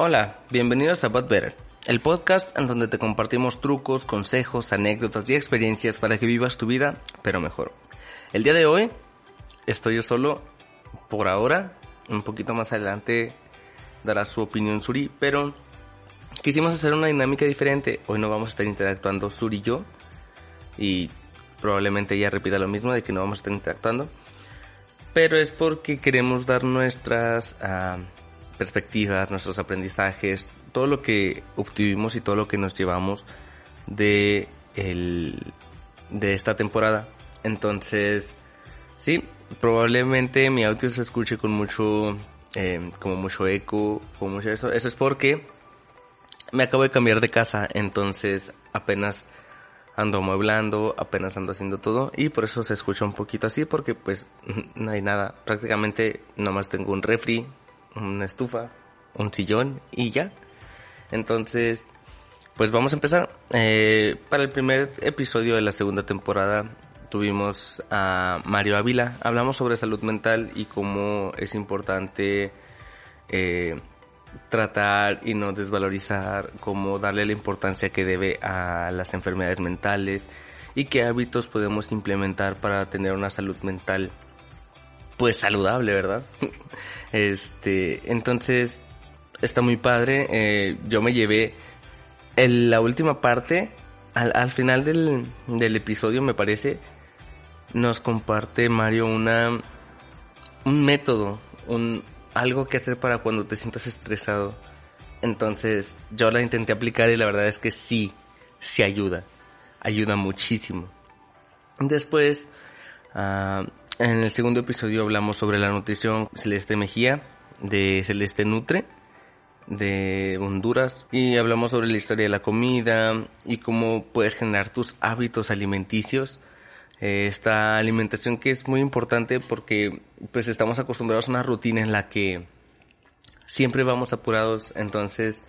Hola, bienvenidos a But Better, el podcast en donde te compartimos trucos, consejos, anécdotas y experiencias para que vivas tu vida, pero mejor. El día de hoy estoy yo solo por ahora, un poquito más adelante dará su opinión Suri, pero quisimos hacer una dinámica diferente. Hoy no vamos a estar interactuando Suri y yo, y probablemente ella repita lo mismo de que no vamos a estar interactuando. Pero es porque queremos dar nuestras ah, perspectivas, nuestros aprendizajes, todo lo que obtuvimos y todo lo que nos llevamos de, el, de esta temporada. Entonces, sí, probablemente mi audio se escuche con mucho, eh, como mucho eco, como mucho eso. Eso es porque me acabo de cambiar de casa, entonces apenas ando amueblando, apenas ando haciendo todo y por eso se escucha un poquito así porque pues no hay nada. Prácticamente nomás tengo un refri, una estufa, un sillón y ya. Entonces, pues vamos a empezar. Eh, para el primer episodio de la segunda temporada tuvimos a Mario Ávila. Hablamos sobre salud mental y cómo es importante eh, tratar y no desvalorizar, cómo darle la importancia que debe a las enfermedades mentales y qué hábitos podemos implementar para tener una salud mental pues saludable, ¿verdad? este, entonces está muy padre. Eh, yo me llevé en la última parte, al, al final del, del episodio me parece, nos comparte Mario una un método, un algo que hacer para cuando te sientas estresado. Entonces, yo la intenté aplicar y la verdad es que sí, sí ayuda. Ayuda muchísimo. Después, ah, en el segundo episodio hablamos sobre la nutrición Celeste Mejía de Celeste Nutre de Honduras y hablamos sobre la historia de la comida y cómo puedes generar tus hábitos alimenticios. Eh, esta alimentación que es muy importante porque pues estamos acostumbrados a una rutina en la que siempre vamos apurados, entonces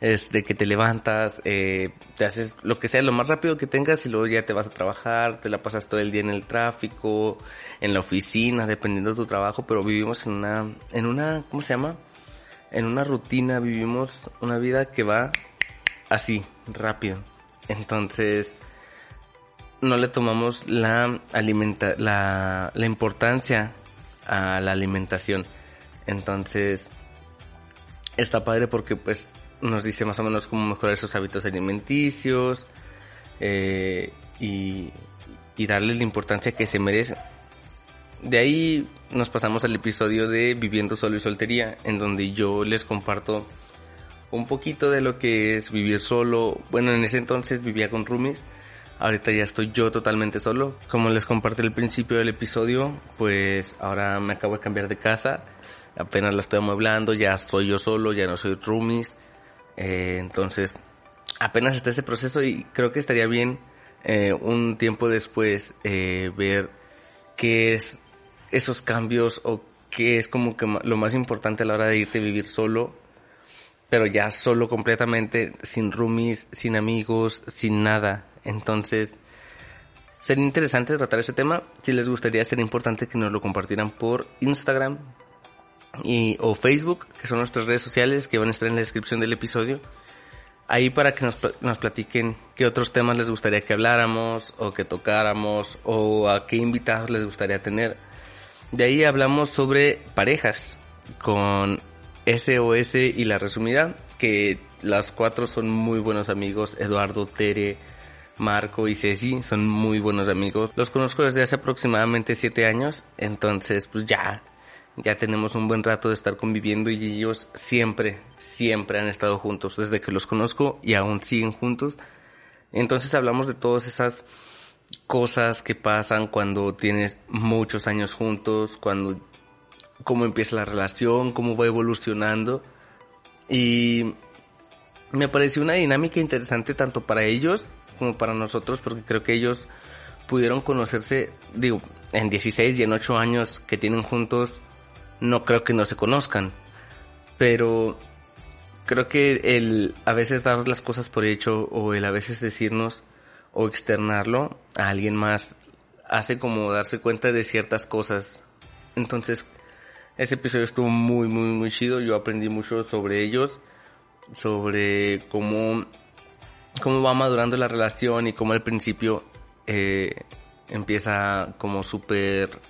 es de que te levantas, eh, te haces lo que sea, lo más rápido que tengas y luego ya te vas a trabajar, te la pasas todo el día en el tráfico, en la oficina, dependiendo de tu trabajo, pero vivimos en una, en una, ¿cómo se llama? En una rutina, vivimos una vida que va así, rápido. Entonces, no le tomamos la, alimenta la, la importancia a la alimentación. Entonces, está padre porque pues nos dice más o menos cómo mejorar esos hábitos alimenticios eh, y, y darle la importancia que se merece. De ahí nos pasamos al episodio de Viviendo solo y soltería, en donde yo les comparto un poquito de lo que es vivir solo. Bueno, en ese entonces vivía con roomies Ahorita ya estoy yo totalmente solo. Como les compartí al principio del episodio, pues ahora me acabo de cambiar de casa. Apenas la estoy amueblando, ya soy yo solo, ya no soy roomies. Eh, entonces, apenas está ese proceso y creo que estaría bien eh, un tiempo después eh, ver qué es esos cambios o qué es como que lo más importante a la hora de irte a vivir solo pero ya solo completamente, sin roomies, sin amigos, sin nada. Entonces, sería interesante tratar ese tema. Si les gustaría, sería importante que nos lo compartieran por Instagram y, o Facebook, que son nuestras redes sociales que van a estar en la descripción del episodio. Ahí para que nos, nos platiquen qué otros temas les gustaría que habláramos o que tocáramos o a qué invitados les gustaría tener. De ahí hablamos sobre parejas con SOS y la resumida, que las cuatro son muy buenos amigos, Eduardo, Tere, Marco y Ceci son muy buenos amigos. Los conozco desde hace aproximadamente siete años, entonces pues ya, ya tenemos un buen rato de estar conviviendo y ellos siempre, siempre han estado juntos desde que los conozco y aún siguen juntos. Entonces hablamos de todas esas cosas que pasan cuando tienes muchos años juntos, cuando cómo empieza la relación, cómo va evolucionando y me pareció una dinámica interesante tanto para ellos como para nosotros porque creo que ellos pudieron conocerse, digo, en 16 y en 8 años que tienen juntos, no creo que no se conozcan, pero creo que el a veces dar las cosas por hecho o el a veces decirnos o externarlo a alguien más hace como darse cuenta de ciertas cosas. Entonces, ese episodio estuvo muy, muy, muy chido. Yo aprendí mucho sobre ellos. sobre cómo, cómo va madurando la relación y cómo al principio eh, empieza como súper...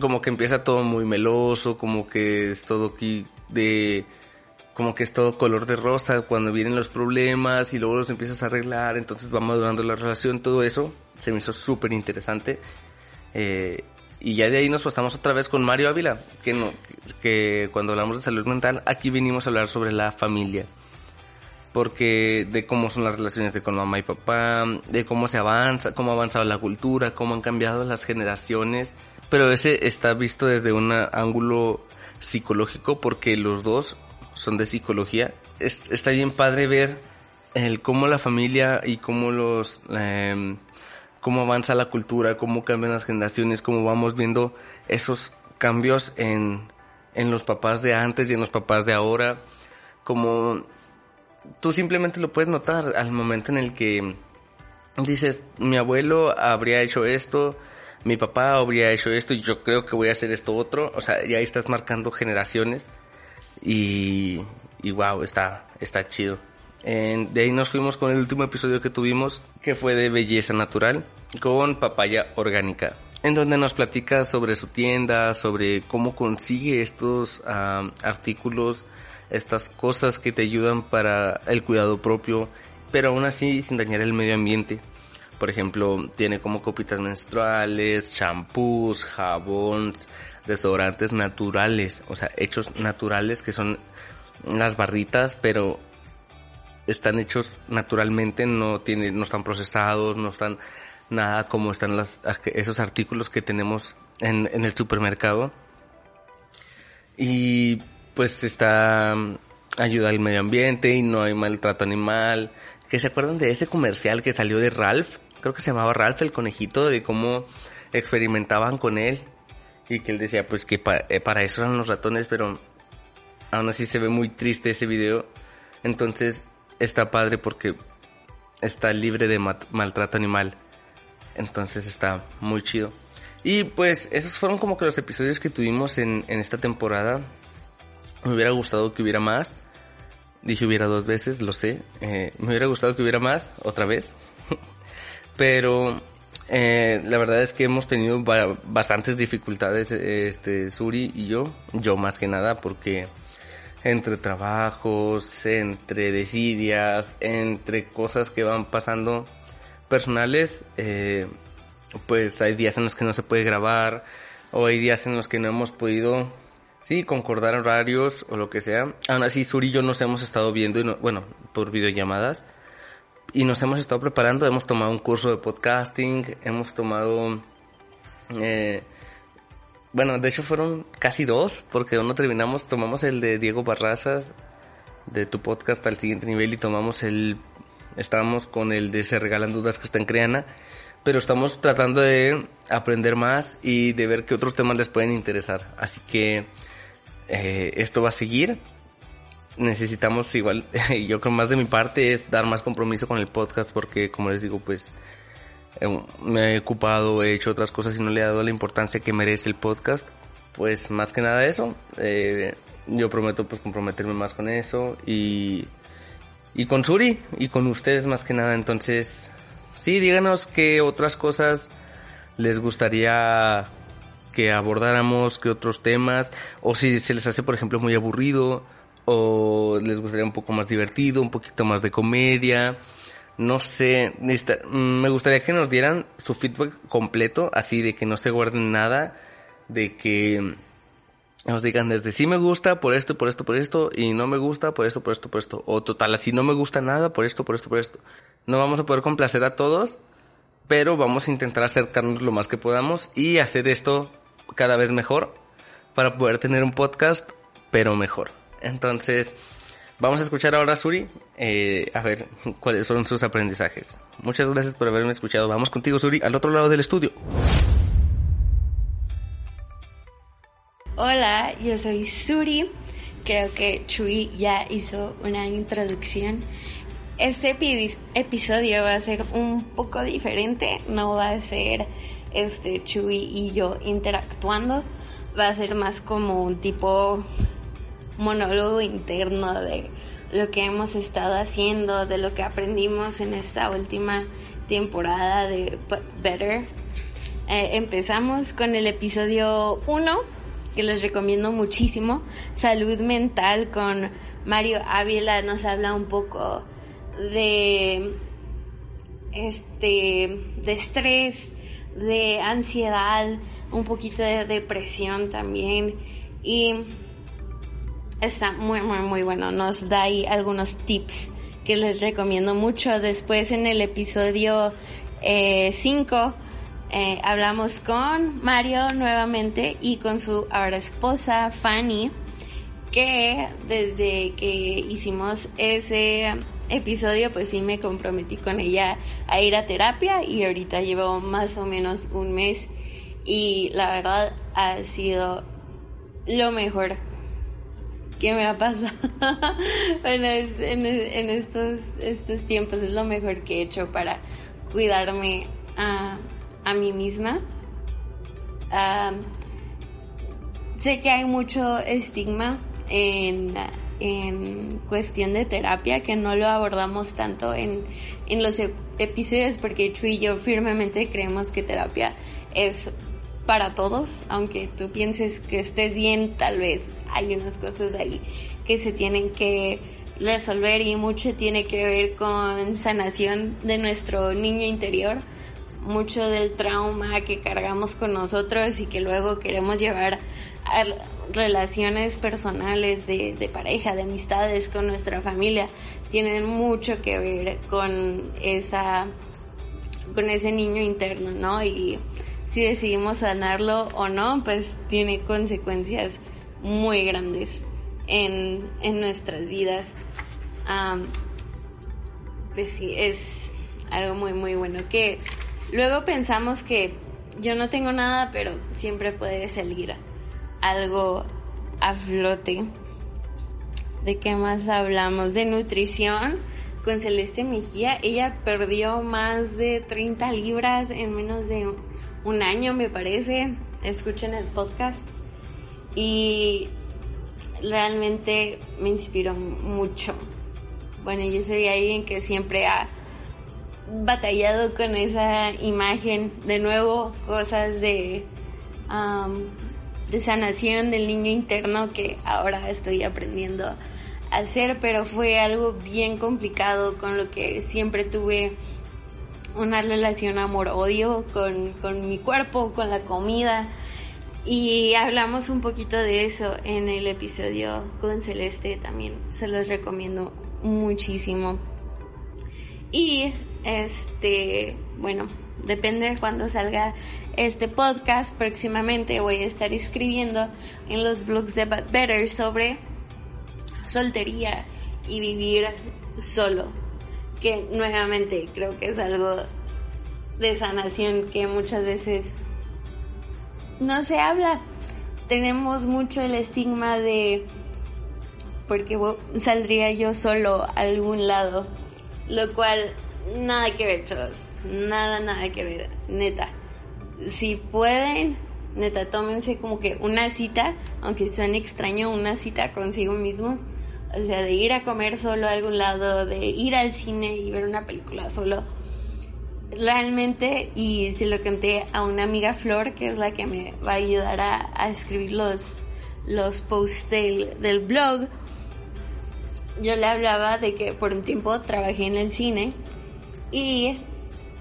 como que empieza todo muy meloso, como que es todo aquí de como que es todo color de rosa cuando vienen los problemas y luego los empiezas a arreglar, entonces va madurando la relación, todo eso se me hizo súper interesante. Eh, y ya de ahí nos pasamos otra vez con Mario Ávila, que, no, que cuando hablamos de salud mental, aquí venimos a hablar sobre la familia. Porque de cómo son las relaciones de con mamá y papá, de cómo se avanza, cómo ha avanzado la cultura, cómo han cambiado las generaciones. Pero ese está visto desde un ángulo psicológico porque los dos son de psicología. está bien padre ver el cómo la familia y cómo los em, cómo avanza la cultura, cómo cambian las generaciones, cómo vamos viendo esos cambios en, en los papás de antes y en los papás de ahora, como tú simplemente lo puedes notar al momento en el que dices, mi abuelo habría hecho esto, mi papá habría hecho esto y yo creo que voy a hacer esto otro, o sea, ya estás marcando generaciones y, y wow, está, está chido. de ahí nos fuimos con el último episodio que tuvimos, que fue de belleza natural, con papaya orgánica, en donde nos platica sobre su tienda, sobre cómo consigue estos artículos, estas cosas que te ayudan para el cuidado propio, pero aún así sin dañar el medio ambiente. Por ejemplo, tiene como copitas menstruales, champús, jabones, desodorantes naturales, o sea, hechos naturales que son las barritas, pero están hechos naturalmente, no tienen, no están procesados, no están nada como están las, esos artículos que tenemos en, en el supermercado. Y pues está ayuda al medio ambiente y no hay maltrato animal. ¿Que se acuerdan de ese comercial que salió de Ralph? Creo que se llamaba Ralph el conejito, de cómo experimentaban con él y que él decía pues que eh, para eso eran los ratones, pero aún así se ve muy triste ese video. Entonces está padre porque está libre de maltrato animal. Entonces está muy chido. Y pues esos fueron como que los episodios que tuvimos en, en esta temporada. Me hubiera gustado que hubiera más. Dije hubiera dos veces, lo sé. Eh, me hubiera gustado que hubiera más, otra vez. Pero eh, la verdad es que hemos tenido bastantes dificultades, este, Suri y yo, yo más que nada, porque entre trabajos, entre desidias, entre cosas que van pasando personales, eh, pues hay días en los que no se puede grabar, o hay días en los que no hemos podido, sí, concordar horarios o lo que sea. Aún así, Suri y yo nos hemos estado viendo, y bueno, por videollamadas, y nos hemos estado preparando, hemos tomado un curso de podcasting, hemos tomado... Eh, bueno, de hecho fueron casi dos, porque uno terminamos, tomamos el de Diego Barrazas, de tu podcast al siguiente nivel, y tomamos el... Estábamos con el de Se Regalan Dudas que está en Creana, pero estamos tratando de aprender más y de ver qué otros temas les pueden interesar. Así que eh, esto va a seguir necesitamos igual, yo creo más de mi parte es dar más compromiso con el podcast porque como les digo pues eh, me he ocupado, he hecho otras cosas y no le he dado la importancia que merece el podcast. Pues más que nada eso, eh, yo prometo pues comprometerme más con eso y, y con Suri y con ustedes más que nada. Entonces, sí, díganos qué otras cosas les gustaría que abordáramos, qué otros temas, o si se les hace por ejemplo muy aburrido o les gustaría un poco más divertido, un poquito más de comedia. No sé, me gustaría que nos dieran su feedback completo, así de que no se guarden nada, de que nos digan desde sí me gusta por esto, por esto, por esto, y no me gusta por esto, por esto, por esto, o total, así no me gusta nada por esto, por esto, por esto. No vamos a poder complacer a todos, pero vamos a intentar acercarnos lo más que podamos y hacer esto cada vez mejor para poder tener un podcast, pero mejor. Entonces, vamos a escuchar ahora a Suri, eh, a ver cuáles son sus aprendizajes. Muchas gracias por haberme escuchado. Vamos contigo, Suri, al otro lado del estudio. Hola, yo soy Suri. Creo que Chuy ya hizo una introducción. Este episodio va a ser un poco diferente, no va a ser este Chuy y yo interactuando, va a ser más como un tipo monólogo interno de lo que hemos estado haciendo, de lo que aprendimos en esta última temporada de Better. Eh, empezamos con el episodio 1, que les recomiendo muchísimo, Salud Mental con Mario Ávila, nos habla un poco de este de estrés, de ansiedad, un poquito de depresión también y está muy muy muy bueno, nos da ahí algunos tips que les recomiendo mucho. Después en el episodio 5 eh, eh, hablamos con Mario nuevamente y con su ahora esposa Fanny, que desde que hicimos ese episodio pues sí me comprometí con ella a ir a terapia y ahorita llevo más o menos un mes y la verdad ha sido lo mejor que me ha pasado en, en, estos, estos tiempos. Es lo mejor que he hecho para cuidarme a, a mí misma. sé que hay mucho estigma en, en cuestión de terapia que no lo abordamos tanto en, en los episodios porque tú y yo firmemente creemos que terapia es para todos, aunque tú pienses que estés bien, tal vez hay unas cosas ahí que se tienen que resolver y mucho tiene que ver con sanación de nuestro niño interior, mucho del trauma que cargamos con nosotros y que luego queremos llevar a relaciones personales de, de pareja, de amistades con nuestra familia, tienen mucho que ver con esa con ese niño interno, ¿no? Y si decidimos sanarlo o no, pues tiene consecuencias muy grandes en, nuestras vidas. pues sí, es algo muy, muy bueno. Que luego pensamos que yo no tengo nada, pero siempre puede salir algo a flote. ¿De qué más hablamos? De nutrición con Celeste Mejía. Ella perdió más de 30 libras en menos de un año, me parece. Escuchen el podcast. Y realmente me inspiró mucho. Bueno, yo soy alguien que siempre ha batallado con esa imagen. De nuevo, cosas de, de sanación del niño interno que ahora estoy aprendiendo a hacer, pero fue algo bien complicado con lo que siempre tuve una relación amor-odio con, con mi cuerpo, con la comida. Y hablamos un poquito de eso en el episodio con Celeste también. Se los recomiendo muchísimo. Y este, bueno, depende de cuando salga este podcast. Próximamente voy a estar escribiendo en los blogs de Better sobre soltería y vivir solo que nuevamente creo que es algo de sanación que muchas veces no se habla. Tenemos mucho el estigma de porque saldría yo solo a algún lado, lo cual nada que ver, chavos, nada, nada que ver, neta. Si pueden, neta, tómense como que una cita, aunque suene extraño, una cita consigo mismos o sea, de ir a comer solo a algún lado, de ir al cine y ver una película solo. Realmente, y se lo conté a una amiga Flor, que es la que me va a ayudar a, escribir los, los posts del, del blog, yo le hablaba de que por un tiempo trabajé en el cine y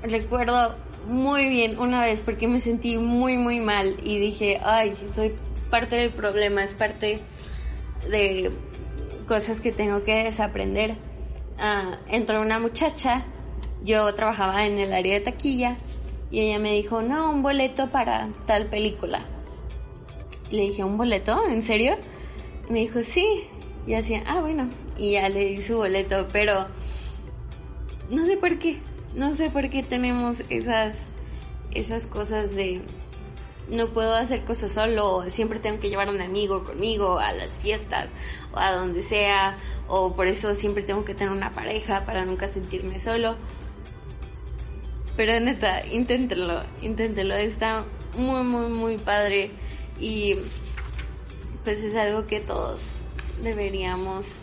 recuerdo muy bien una vez porque me sentí muy muy mal y dije, ay, soy parte del problema, es parte de cosas que tengo que desaprender. Ah, entró una muchacha, yo trabajaba en el área de taquilla y ella me dijo, no, un boleto para tal película. Le dije, ¿un boleto? ¿En serio? me dijo, sí. Y yo decía, ah, bueno. Y ya le di su boleto, pero no sé por qué. No sé por qué tenemos esas, esas cosas de no puedo hacer cosas solo, siempre tengo que llevar un amigo conmigo a las fiestas o a donde sea, o por eso siempre tengo que tener una pareja para nunca sentirme solo. Pero neta, inténtelo, inténtelo, está muy, muy, muy padre y pues es algo que todos deberíamos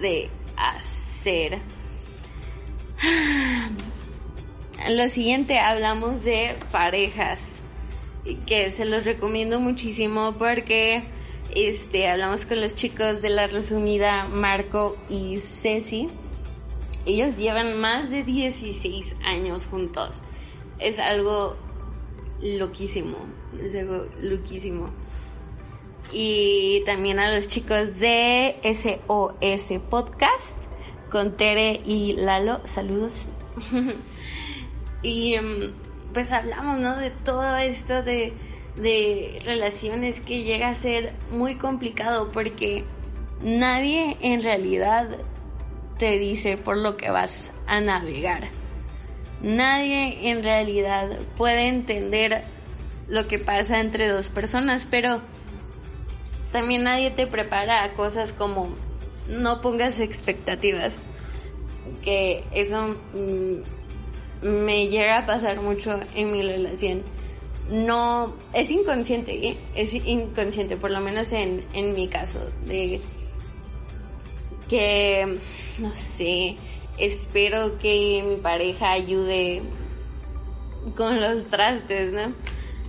de hacer. Lo siguiente hablamos de parejas que se los recomiendo muchísimo porque este hablamos con los chicos de la resumida Marco y Ceci. Ellos llevan más de 16 años juntos. Es algo loquísimo, es algo loquísimo. Y también a los chicos de SOS Podcast con Tere y Lalo, saludos. y em, pues hablamos, ¿no? De todo esto de, de relaciones que llega a ser muy complicado porque nadie en realidad te dice por lo que vas a navegar. Nadie en realidad puede entender lo que pasa entre dos personas, pero también nadie te prepara a cosas como no pongas expectativas, que eso mm, me llega a pasar mucho en mi relación. No, es inconsciente, ¿eh? es inconsciente, por lo menos en, en mi caso, de que, no sé, espero que mi pareja ayude con los trastes, ¿no?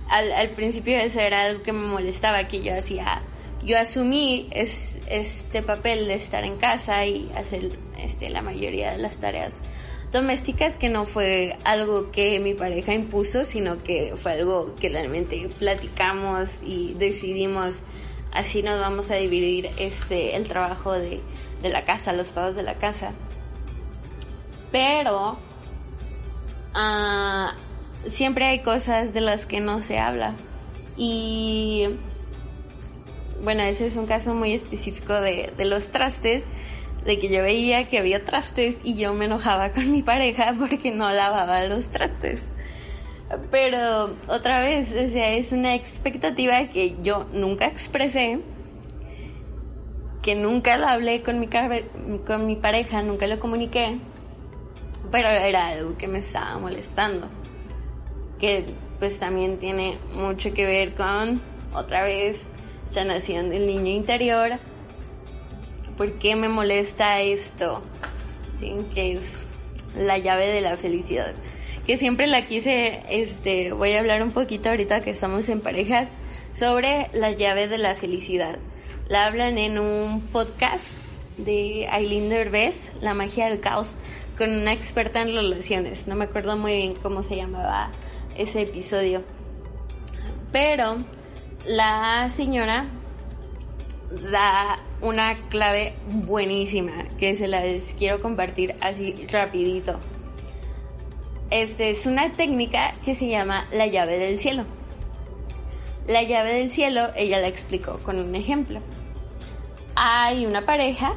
Al, al principio eso era algo que me molestaba, que yo hacía, yo asumí es, este papel de estar en casa y hacer este, la mayoría de las tareas domésticas, que no fue algo que mi pareja impuso, sino que fue algo que realmente platicamos y decidimos, así nos vamos a dividir este, el trabajo de, de la casa, los pagos de la casa pero uh, siempre hay cosas de las que no se habla. Y bueno, ese es un caso muy específico de, de los trastes, de que yo veía que había trastes y yo me enojaba con mi pareja porque no lavaba los trastes. Pero otra vez, o es una expectativa que yo nunca expresé, que nunca la hablé con mi, con mi pareja, nunca lo comuniqué pero era algo que me estaba molestando. Que pues también tiene mucho que ver con, otra vez, sanación del niño interior. ¿Por qué me molesta esto? ¿Sí? Que es la llave de la felicidad. Que siempre la quise, este, voy a hablar un poquito ahorita que estamos en parejas, sobre la llave de la felicidad. La hablan en un podcast de Aileen Derbez, La magia del caos con una experta en relaciones. No me acuerdo muy bien cómo se llamaba ese episodio. Pero la señora da una clave buenísima que se la quiero compartir así rapidito. Este es una técnica que se llama la llave del cielo. La llave del cielo, ella la explicó con un ejemplo. Hay una pareja,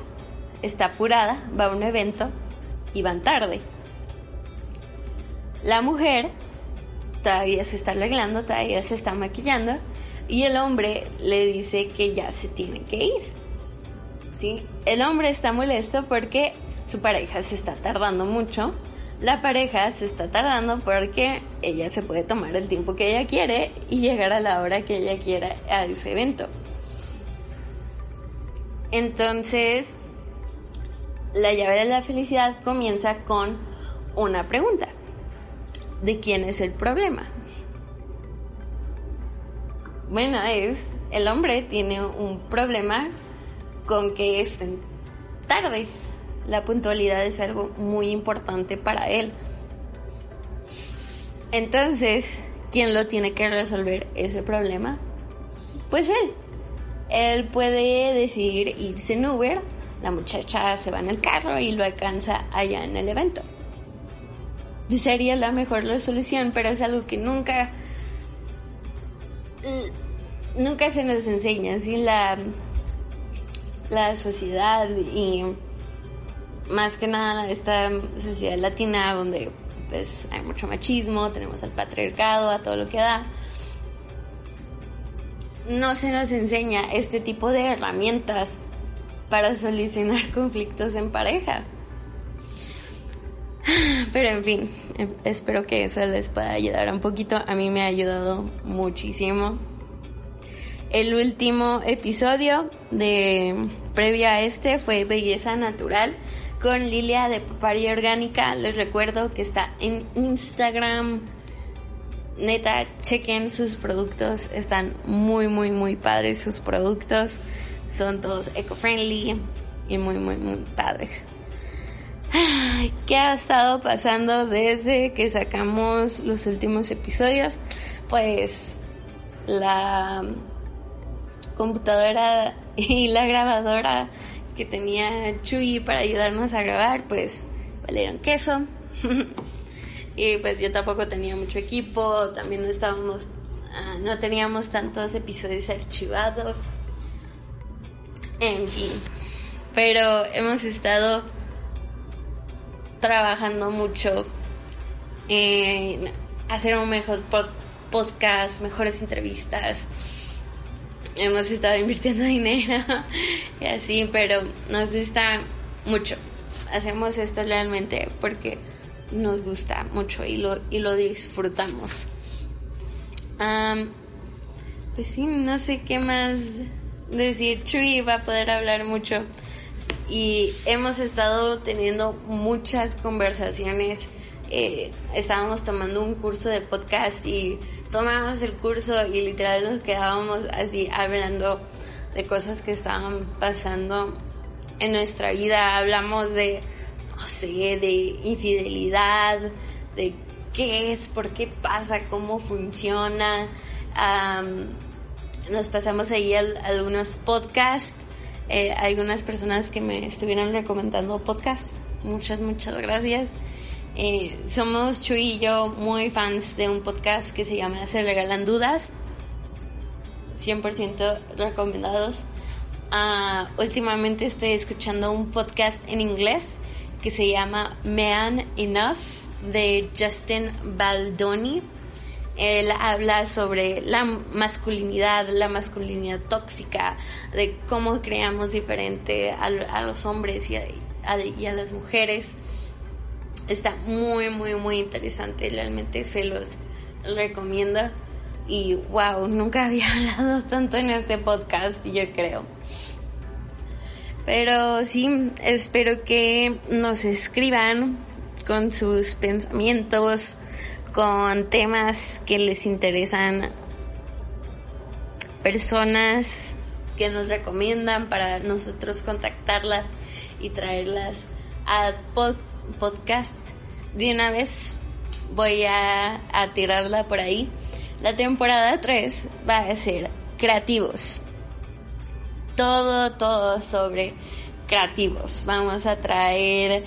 está apurada, va a un evento y van tarde. La mujer todavía se está arreglando, todavía se está maquillando y el hombre le dice que ya se tiene que ir. El hombre está molesto porque su pareja se está tardando mucho. La pareja se está tardando porque ella se puede tomar el tiempo que ella quiere y llegar a la hora que ella quiera a ese evento. Entonces, la llave de la felicidad comienza con una pregunta. ¿De quién es el problema? Bueno, es, el hombre tiene un problema con que estén tarde. La puntualidad es algo muy importante para él. Entonces, ¿quién lo tiene que resolver ese problema? Pues él. Él puede decidir irse en Uber la muchacha se va en el carro y lo alcanza allá en el evento. Sería la mejor resolución, pero es algo que nunca nunca se nos enseña, ¿sí? La, la sociedad y más que nada esta sociedad latina donde pues hay mucho machismo, tenemos al patriarcado, a todo lo que da. No se nos enseña este tipo de herramientas para solucionar conflictos en pareja. Pero en fin, em, espero que eso les pueda ayudar un poquito. A mí me ha ayudado muchísimo. El último episodio de previo a este fue Belleza Natural con Lilia de Paparia Orgánica. Les recuerdo que está en Instagram. Neta, chequen sus productos. Están muy, muy, muy padres sus productos. Son todos eco-friendly y muy, muy, muy padres. ¿Qué ha estado pasando desde que sacamos los últimos episodios? Pues la computadora y la grabadora que tenía Chuy para ayudarnos a grabar, pues valieron queso. y pues yo tampoco tenía mucho equipo, también no estábamos, ah, no teníamos tantos episodios archivados. En fin, pero hemos estado trabajando mucho en hacer un mejor podcast, mejores entrevistas. Hemos estado invirtiendo dinero y así, pero nos gusta mucho. Hacemos esto realmente porque nos gusta mucho y lo, y lo disfrutamos. pues sí, no sé qué más decir. Chuy va a poder hablar mucho. Y hemos estado teniendo muchas conversaciones. Eh, estábamos tomando un curso de podcast y tomábamos el curso y literal nos quedábamos así hablando de cosas que estaban pasando en nuestra vida. Hablamos de, no sé, de infidelidad, de qué es, por qué pasa, cómo funciona. nos pasamos ahí algunos podcasts. Eh, algunas personas que me estuvieron recomendando podcasts. Muchas, muchas gracias. Eh, somos Chuy y yo muy fans de un podcast que se llama Se Regalan Dudas. 100% recomendados. Uh, últimamente estoy escuchando un podcast en inglés que se llama Man Enough de Justin Baldoni. Él habla sobre la masculinidad, la masculinidad tóxica, de cómo creamos diferente a, los hombres y a las mujeres. Está muy, muy, muy interesante. Realmente se los recomiendo. Y wow, nunca había hablado tanto en este podcast, yo creo. Pero sí, espero que nos escriban con sus pensamientos, con temas que les interesan, personas que nos recomiendan para nosotros contactarlas y traerlas a podcast podcast de una vez voy a, tirarla por ahí. La temporada 3 va a ser creativos. Todo, todo sobre creativos. Vamos a traer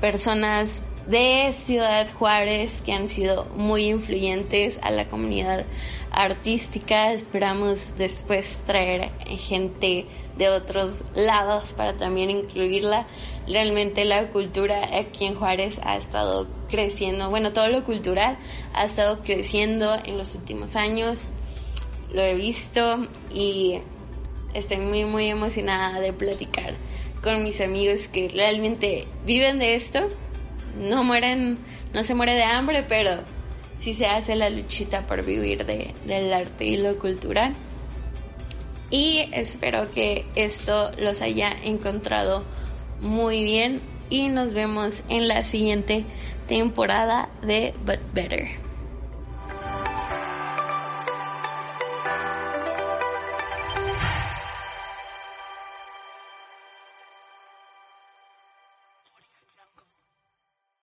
personas de Ciudad Juárez que han sido muy influyentes a la comunidad artística. Esperamos después traer gente de otros lados para también incluirla. Realmente la cultura aquí en Juárez ha estado creciendo, bueno, todo lo cultural ha estado creciendo en los últimos años. Lo he visto y estoy muy muy emocionada de platicar con mis amigos que realmente viven de esto. No mueren, no se muere de hambre, pero si se hace la luchita por vivir de, del arte y lo cultural. Y espero que esto los haya encontrado muy bien y nos vemos en la siguiente temporada de But Better.